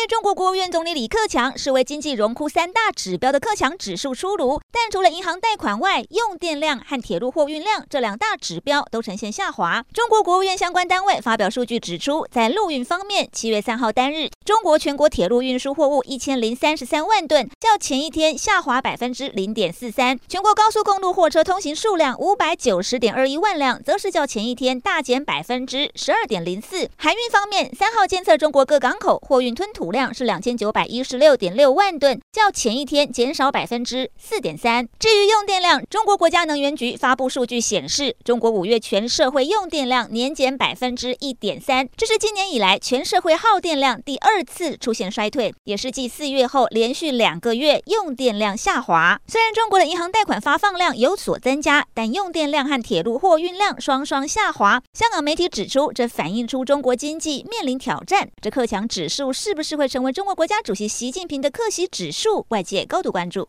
被中国国务院总理李克强视为经济荣枯三大指标的克强指数出炉，但除了银行贷款外，用电量和铁路货运量这两大指标都呈现下滑。中国国务院相关单位发表数据指出，在陆运方面，七月三号单日，中国全国铁路运输货物一千零三十三万吨，较前一天下滑百分之零点四三；全国高速公路货车通行数量五百九十点二一万辆，则是较前一天大减百分之十二点零四。海运方面，三号监测中国各港口货运吞吐量是两千九百一十六点六万吨，较前一天减少百分之四点三。至于用电量，中国国家能源局发布数据显示，中国五月全社会用电量年减百分之一点三，这是今年以来全社会耗电量第二次出现衰退，也是继四月后连续两个月用电量下滑。虽然中国的银行贷款发放量有所增加，但用电量和铁路货运量双双下滑。香港媒体指出，这反映出中国经济面临挑战。这克强指数是不是会成为中国国家主席习近平的克席指数，外界高度关注。